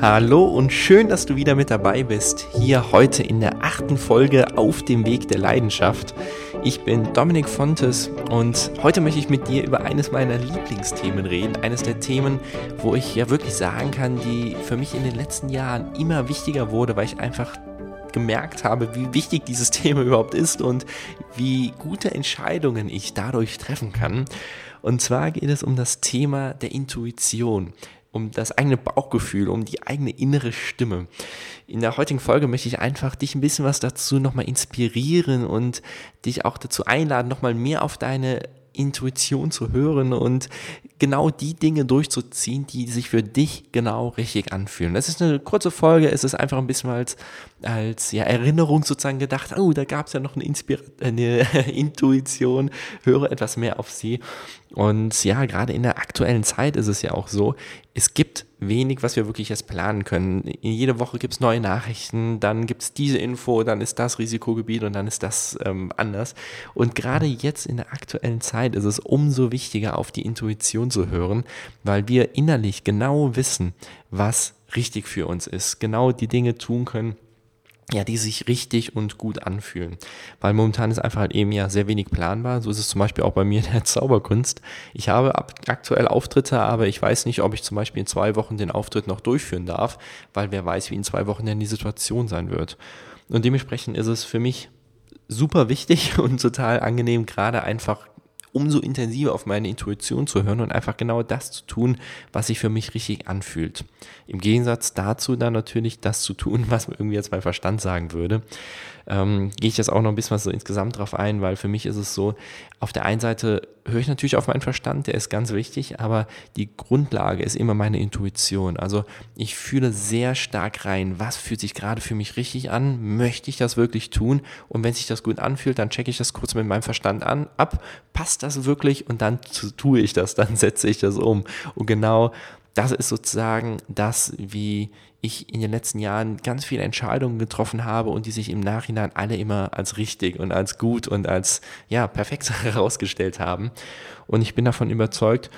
Hallo und schön, dass du wieder mit dabei bist. Hier heute in der achten Folge auf dem Weg der Leidenschaft. Ich bin Dominik Fontes und heute möchte ich mit dir über eines meiner Lieblingsthemen reden. Eines der Themen, wo ich ja wirklich sagen kann, die für mich in den letzten Jahren immer wichtiger wurde, weil ich einfach gemerkt habe, wie wichtig dieses Thema überhaupt ist und wie gute Entscheidungen ich dadurch treffen kann. Und zwar geht es um das Thema der Intuition um das eigene Bauchgefühl, um die eigene innere Stimme. In der heutigen Folge möchte ich einfach dich ein bisschen was dazu nochmal inspirieren und dich auch dazu einladen, nochmal mehr auf deine Intuition zu hören und genau die Dinge durchzuziehen, die sich für dich genau richtig anfühlen. Das ist eine kurze Folge, es ist einfach ein bisschen als, als ja, Erinnerung sozusagen gedacht, oh, da gab es ja noch eine, Inspira eine Intuition, höre etwas mehr auf sie. Und ja, gerade in der aktuellen Zeit ist es ja auch so, es gibt wenig, was wir wirklich jetzt planen können. Jede Woche gibt es neue Nachrichten, dann gibt es diese Info, dann ist das Risikogebiet und dann ist das ähm, anders. Und gerade jetzt in der aktuellen Zeit ist es umso wichtiger, auf die Intuition zu hören, weil wir innerlich genau wissen, was richtig für uns ist, genau die Dinge tun können, ja, die sich richtig und gut anfühlen. Weil momentan ist einfach halt eben ja sehr wenig planbar. So ist es zum Beispiel auch bei mir in der Zauberkunst. Ich habe aktuell Auftritte, aber ich weiß nicht, ob ich zum Beispiel in zwei Wochen den Auftritt noch durchführen darf, weil wer weiß, wie in zwei Wochen denn die Situation sein wird. Und dementsprechend ist es für mich super wichtig und total angenehm, gerade einfach umso intensiver auf meine Intuition zu hören und einfach genau das zu tun, was sich für mich richtig anfühlt. Im Gegensatz dazu dann natürlich das zu tun, was mir irgendwie jetzt mein Verstand sagen würde ähm, gehe ich jetzt auch noch ein bisschen was so insgesamt drauf ein, weil für mich ist es so, auf der einen Seite höre ich natürlich auf meinen Verstand, der ist ganz wichtig, aber die Grundlage ist immer meine Intuition. Also ich fühle sehr stark rein, was fühlt sich gerade für mich richtig an, möchte ich das wirklich tun und wenn sich das gut anfühlt, dann checke ich das kurz mit meinem Verstand an, ab, passt das wirklich und dann tue ich das, dann setze ich das um. Und genau das ist sozusagen das, wie ich in den letzten Jahren ganz viele Entscheidungen getroffen habe und die sich im Nachhinein alle immer als richtig und als gut und als ja perfekt herausgestellt haben. Und ich bin davon überzeugt,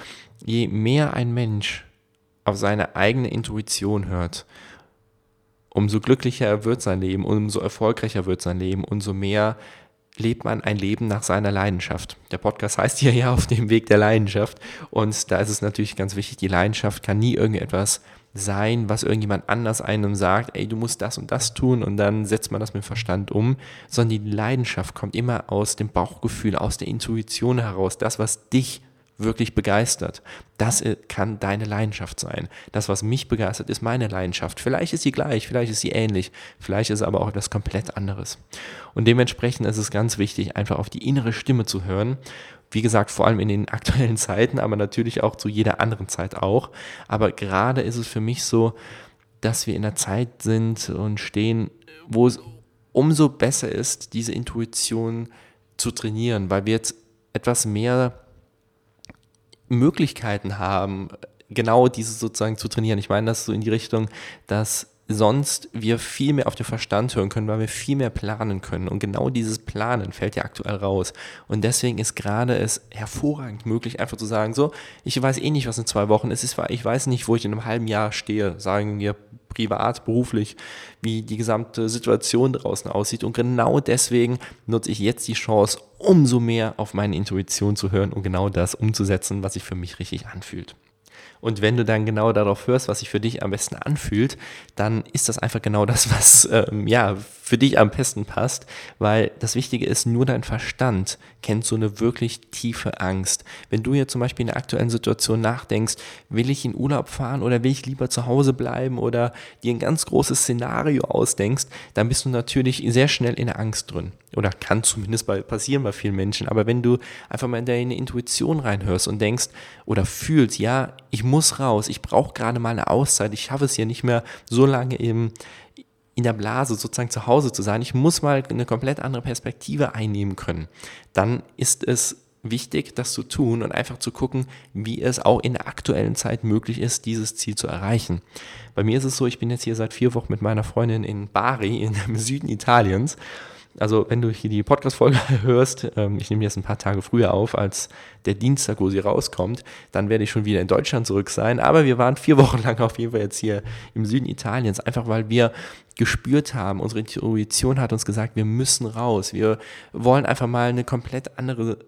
je mehr ein Mensch auf seine eigene Intuition hört, umso glücklicher wird sein Leben, umso erfolgreicher wird sein Leben, umso mehr lebt man ein Leben nach seiner Leidenschaft. Der Podcast heißt hier ja auf dem Weg der Leidenschaft und da ist es natürlich ganz wichtig, die Leidenschaft kann nie irgendetwas sein, was irgendjemand anders einem sagt, ey, du musst das und das tun und dann setzt man das mit Verstand um, sondern die Leidenschaft kommt immer aus dem Bauchgefühl, aus der Intuition heraus, das, was dich wirklich begeistert. Das kann deine Leidenschaft sein. Das, was mich begeistert, ist meine Leidenschaft. Vielleicht ist sie gleich, vielleicht ist sie ähnlich, vielleicht ist aber auch etwas komplett anderes. Und dementsprechend ist es ganz wichtig, einfach auf die innere Stimme zu hören wie gesagt, vor allem in den aktuellen Zeiten, aber natürlich auch zu jeder anderen Zeit auch. Aber gerade ist es für mich so, dass wir in einer Zeit sind und stehen, wo es umso besser ist, diese Intuition zu trainieren, weil wir jetzt etwas mehr Möglichkeiten haben, genau diese sozusagen zu trainieren. Ich meine das so in die Richtung, dass sonst wir viel mehr auf den Verstand hören können, weil wir viel mehr planen können. Und genau dieses Planen fällt ja aktuell raus. Und deswegen ist gerade es hervorragend möglich, einfach zu sagen, so, ich weiß eh nicht, was in zwei Wochen ist. Ich weiß nicht, wo ich in einem halben Jahr stehe, sagen wir privat, beruflich, wie die gesamte Situation draußen aussieht. Und genau deswegen nutze ich jetzt die Chance, umso mehr auf meine Intuition zu hören und genau das umzusetzen, was sich für mich richtig anfühlt. Und wenn du dann genau darauf hörst, was sich für dich am besten anfühlt, dann ist das einfach genau das, was ähm, ja für dich am besten passt, weil das Wichtige ist, nur dein Verstand kennt so eine wirklich tiefe Angst. Wenn du jetzt zum Beispiel in der aktuellen Situation nachdenkst, will ich in Urlaub fahren oder will ich lieber zu Hause bleiben oder dir ein ganz großes Szenario ausdenkst, dann bist du natürlich sehr schnell in der Angst drin. Oder kann zumindest bei, passieren bei vielen Menschen. Aber wenn du einfach mal in deine Intuition reinhörst und denkst oder fühlst, ja, ich muss raus, ich brauche gerade mal eine Auszeit, ich schaffe es hier nicht mehr so lange im, in der Blase sozusagen zu Hause zu sein, ich muss mal eine komplett andere Perspektive einnehmen können, dann ist es wichtig, das zu tun und einfach zu gucken, wie es auch in der aktuellen Zeit möglich ist, dieses Ziel zu erreichen. Bei mir ist es so, ich bin jetzt hier seit vier Wochen mit meiner Freundin in Bari, dem Süden Italiens Also wenn du hier die Podcast-Folge hörst, ähm, ich nehme jetzt ein paar Tage früher auf, als der Dienstag, wo sie rauskommt, dann werde ich schon wieder in Deutschland zurück sein. Aber wir waren vier Wochen lang auf jeden Fall jetzt hier im Süden Italiens, einfach weil wir gespürt haben, unsere Intuition hat uns gesagt, wir müssen raus. Wir wollen einfach mal eine komplett andere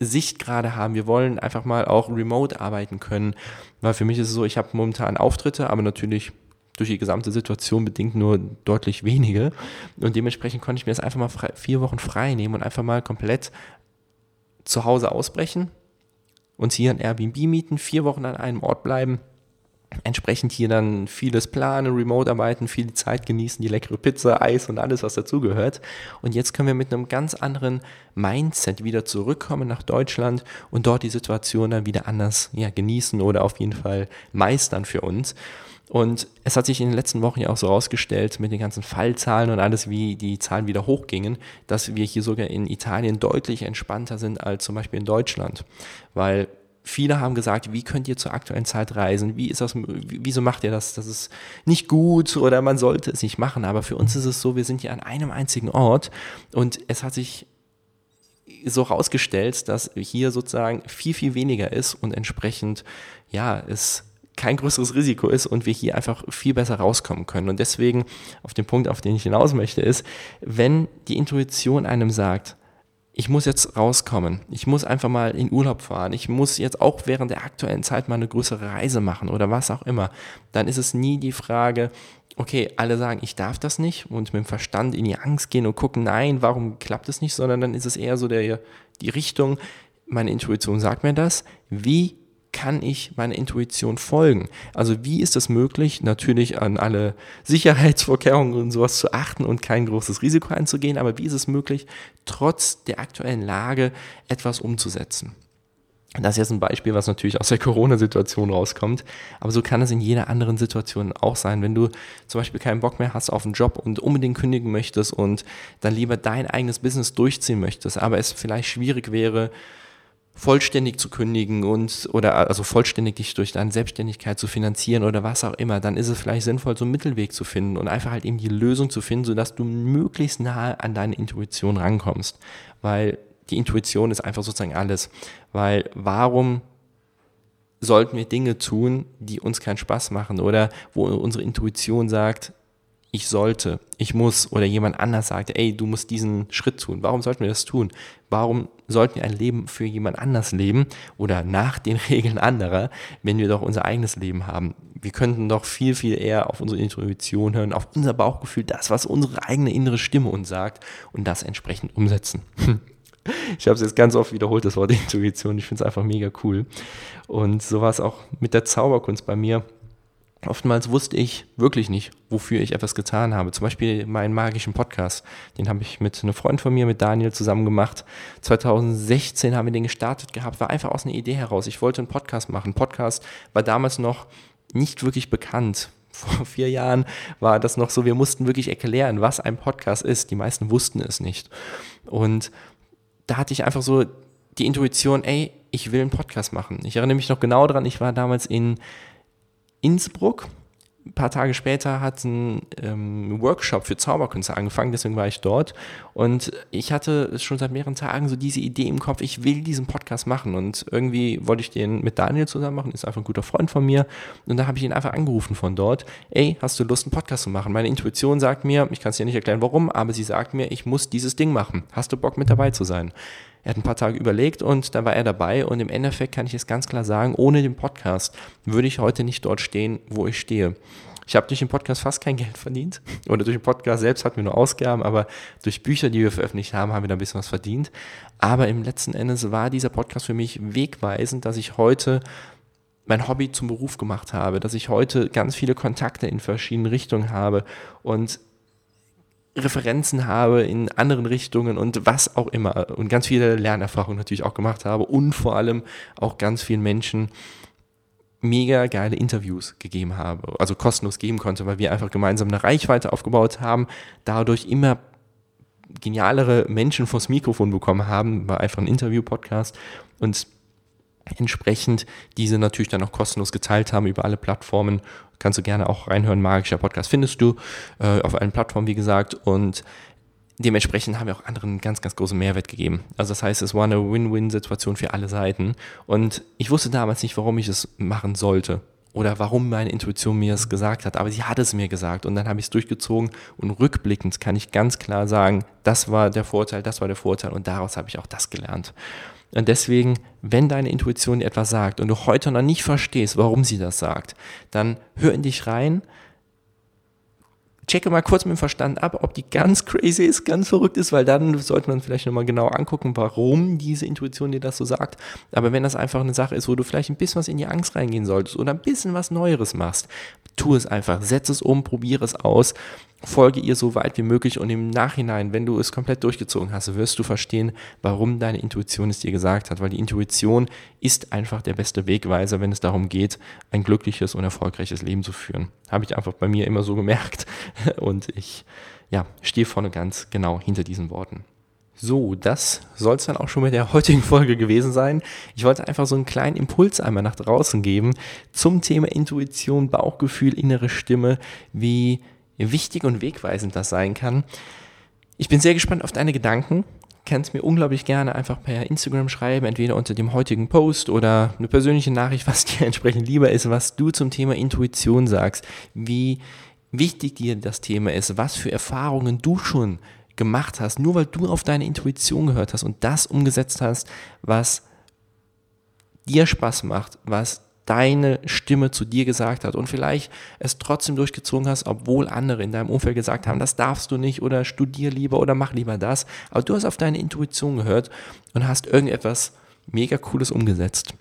Sicht gerade haben. Wir wollen einfach mal auch remote arbeiten können, weil für mich ist es so, ich habe momentan Auftritte, aber natürlich durch die gesamte Situation bedingt nur deutlich wenige. Und dementsprechend konnte ich mir das einfach mal frei, vier Wochen frei nehmen und einfach mal komplett zu Hause ausbrechen, uns hier ein Airbnb mieten, vier Wochen an einem Ort bleiben entsprechend hier dann vieles planen, remote arbeiten, viel Zeit genießen, die leckere Pizza, Eis und alles, was dazugehört. Und jetzt können wir mit einem ganz anderen Mindset wieder zurückkommen nach Deutschland und dort die Situation dann wieder anders ja, genießen oder auf jeden Fall meistern für uns. Und es hat sich in den letzten Wochen ja auch so rausgestellt mit den ganzen Fallzahlen und alles, wie die Zahlen wieder hochgingen, dass wir hier sogar in Italien deutlich entspannter sind als zum Beispiel in Deutschland. Weil Viele haben gesagt, wie könnt ihr zur aktuellen Zeit reisen? Wie ist das, wieso macht ihr das? Das ist nicht gut oder man sollte es nicht machen. Aber für uns ist es so, wir sind hier an einem einzigen Ort und es hat sich so rausgestellt, dass hier sozusagen viel, viel weniger ist und entsprechend, ja, es kein größeres Risiko ist und wir hier einfach viel besser rauskommen können. Und deswegen, auf den Punkt, auf den ich hinaus möchte, ist, wenn die Intuition einem sagt, ich muss jetzt rauskommen. Ich muss einfach mal in Urlaub fahren. Ich muss jetzt auch während der aktuellen Zeit mal eine größere Reise machen oder was auch immer. Dann ist es nie die Frage, okay, alle sagen, ich darf das nicht und mit dem Verstand in die Angst gehen und gucken, nein, warum klappt es nicht, sondern dann ist es eher so der, die Richtung, meine Intuition sagt mir das, wie kann ich meiner Intuition folgen? Also wie ist es möglich, natürlich an alle Sicherheitsvorkehrungen und sowas zu achten und kein großes Risiko einzugehen, aber wie ist es möglich, trotz der aktuellen Lage etwas umzusetzen? Das ist jetzt ein Beispiel, was natürlich aus der Corona-Situation rauskommt, aber so kann es in jeder anderen Situation auch sein. Wenn du zum Beispiel keinen Bock mehr hast auf einen Job und unbedingt kündigen möchtest und dann lieber dein eigenes Business durchziehen möchtest, aber es vielleicht schwierig wäre, vollständig zu kündigen und oder also vollständig dich durch deine Selbstständigkeit zu finanzieren oder was auch immer, dann ist es vielleicht sinnvoll, so einen Mittelweg zu finden und einfach halt eben die Lösung zu finden, sodass du möglichst nahe an deine Intuition rankommst. Weil die Intuition ist einfach sozusagen alles. Weil warum sollten wir Dinge tun, die uns keinen Spaß machen oder wo unsere Intuition sagt, ich sollte, ich muss oder jemand anders sagt, ey, du musst diesen Schritt tun. Warum sollten wir das tun? Warum sollten wir ein Leben für jemand anders leben oder nach den Regeln anderer, wenn wir doch unser eigenes Leben haben? Wir könnten doch viel, viel eher auf unsere Intuition hören, auf unser Bauchgefühl, das, was unsere eigene innere Stimme uns sagt und das entsprechend umsetzen. Ich habe es jetzt ganz oft wiederholt, das Wort Intuition. Ich finde es einfach mega cool. Und so war es auch mit der Zauberkunst bei mir Oftmals wusste ich wirklich nicht, wofür ich etwas getan habe. Zum Beispiel meinen magischen Podcast. Den habe ich mit einem Freund von mir, mit Daniel, zusammen gemacht. 2016 haben wir den gestartet gehabt. War einfach aus einer Idee heraus. Ich wollte einen Podcast machen. Podcast war damals noch nicht wirklich bekannt. Vor vier Jahren war das noch so, wir mussten wirklich erklären, was ein Podcast ist. Die meisten wussten es nicht. Und da hatte ich einfach so die Intuition, ey, ich will einen Podcast machen. Ich erinnere mich noch genau daran, ich war damals in Innsbruck. Ein paar Tage später hat ein ähm, Workshop für Zauberkünste angefangen, deswegen war ich dort. Und ich hatte schon seit mehreren Tagen so diese Idee im Kopf, ich will diesen Podcast machen. Und irgendwie wollte ich den mit Daniel zusammen machen, ist einfach ein guter Freund von mir. Und da habe ich ihn einfach angerufen von dort. Ey, hast du Lust, einen Podcast zu machen? Meine Intuition sagt mir, ich kann es dir nicht erklären, warum, aber sie sagt mir, ich muss dieses Ding machen. Hast du Bock mit dabei zu sein? Er hat ein paar Tage überlegt und dann war er dabei und im Endeffekt kann ich es ganz klar sagen, ohne den Podcast würde ich heute nicht dort stehen, wo ich stehe. Ich habe durch den Podcast fast kein Geld verdient. Oder durch den Podcast selbst hatten wir nur Ausgaben, aber durch Bücher, die wir veröffentlicht haben, haben wir da ein bisschen was verdient. Aber im letzten Endes war dieser Podcast für mich wegweisend, dass ich heute mein Hobby zum Beruf gemacht habe, dass ich heute ganz viele Kontakte in verschiedenen Richtungen habe und Referenzen habe in anderen Richtungen und was auch immer und ganz viele Lernerfahrungen natürlich auch gemacht habe und vor allem auch ganz vielen Menschen mega geile Interviews gegeben habe, also kostenlos geben konnte, weil wir einfach gemeinsam eine Reichweite aufgebaut haben, dadurch immer genialere Menschen vors Mikrofon bekommen haben, war einfach ein Interview-Podcast und entsprechend diese natürlich dann auch kostenlos geteilt haben über alle Plattformen. Kannst du gerne auch reinhören. Magischer Podcast findest du äh, auf allen Plattformen, wie gesagt. Und dementsprechend haben wir auch anderen ganz, ganz großen Mehrwert gegeben. Also das heißt, es war eine Win-Win-Situation für alle Seiten. Und ich wusste damals nicht, warum ich es machen sollte oder warum meine Intuition mir es gesagt hat, aber sie hat es mir gesagt und dann habe ich es durchgezogen und rückblickend kann ich ganz klar sagen, das war der Vorteil, das war der Vorteil und daraus habe ich auch das gelernt. Und deswegen, wenn deine Intuition dir etwas sagt und du heute noch nicht verstehst, warum sie das sagt, dann hör in dich rein, checke mal kurz mit dem Verstand ab, ob die ganz crazy ist, ganz verrückt ist, weil dann sollte man vielleicht nochmal genau angucken, warum diese Intuition dir das so sagt. Aber wenn das einfach eine Sache ist, wo du vielleicht ein bisschen was in die Angst reingehen solltest oder ein bisschen was Neueres machst, tu es einfach, setz es um, probiere es aus folge ihr so weit wie möglich und im Nachhinein, wenn du es komplett durchgezogen hast, wirst du verstehen, warum deine Intuition es dir gesagt hat, weil die Intuition ist einfach der beste Wegweiser, wenn es darum geht, ein glückliches und erfolgreiches Leben zu führen. Habe ich einfach bei mir immer so gemerkt und ich ja, stehe vorne ganz genau hinter diesen Worten. So, das soll es dann auch schon mit der heutigen Folge gewesen sein. Ich wollte einfach so einen kleinen Impuls einmal nach draußen geben zum Thema Intuition, Bauchgefühl, innere Stimme, wie wichtig und wegweisend das sein kann. Ich bin sehr gespannt auf deine Gedanken. Kannst mir unglaublich gerne einfach per Instagram schreiben, entweder unter dem heutigen Post oder eine persönliche Nachricht, was dir entsprechend lieber ist, was du zum Thema Intuition sagst, wie wichtig dir das Thema ist, was für Erfahrungen du schon gemacht hast, nur weil du auf deine Intuition gehört hast und das umgesetzt hast, was dir Spaß macht, was deine Stimme zu dir gesagt hat und vielleicht es trotzdem durchgezogen hast, obwohl andere in deinem Umfeld gesagt haben, das darfst du nicht oder studier lieber oder mach lieber das. Aber du hast auf deine Intuition gehört und hast irgendetwas mega cooles umgesetzt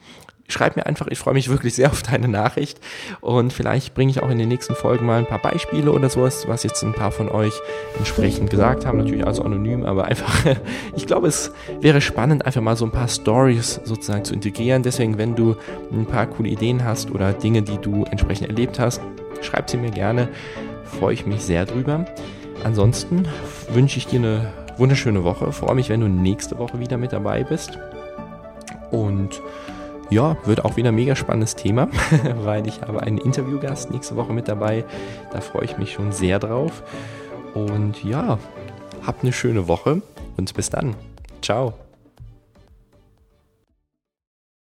schreib mir einfach, ich freue mich wirklich sehr auf deine Nachricht. Und vielleicht bringe ich auch in den nächsten Folgen mal ein paar Beispiele oder sowas, was jetzt ein paar von euch entsprechend gesagt haben, natürlich also anonym, aber einfach, ich glaube, es wäre spannend, einfach mal so ein paar Stories sozusagen zu integrieren. Deswegen, wenn du ein paar coole Ideen hast oder Dinge, die du entsprechend erlebt hast, schreib sie mir gerne, freue ich mich sehr drüber. Ansonsten wünsche ich dir eine wunderschöne Woche, freue mich, wenn du nächste Woche wieder mit dabei bist. Und ja, wird auch wieder ein mega spannendes Thema, weil ich habe einen Interviewgast nächste Woche mit dabei. Da freue ich mich schon sehr drauf. Und ja, habt eine schöne Woche und bis dann. Ciao.